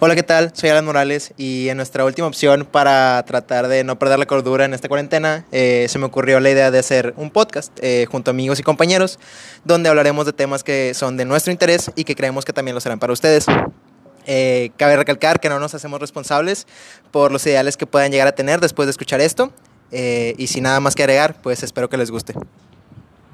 Hola, ¿qué tal? Soy Alan Morales y en nuestra última opción para tratar de no perder la cordura en esta cuarentena, eh, se me ocurrió la idea de hacer un podcast eh, junto a amigos y compañeros donde hablaremos de temas que son de nuestro interés y que creemos que también lo serán para ustedes. Eh, cabe recalcar que no nos hacemos responsables por los ideales que puedan llegar a tener después de escuchar esto. Eh, y sin nada más que agregar, pues espero que les guste.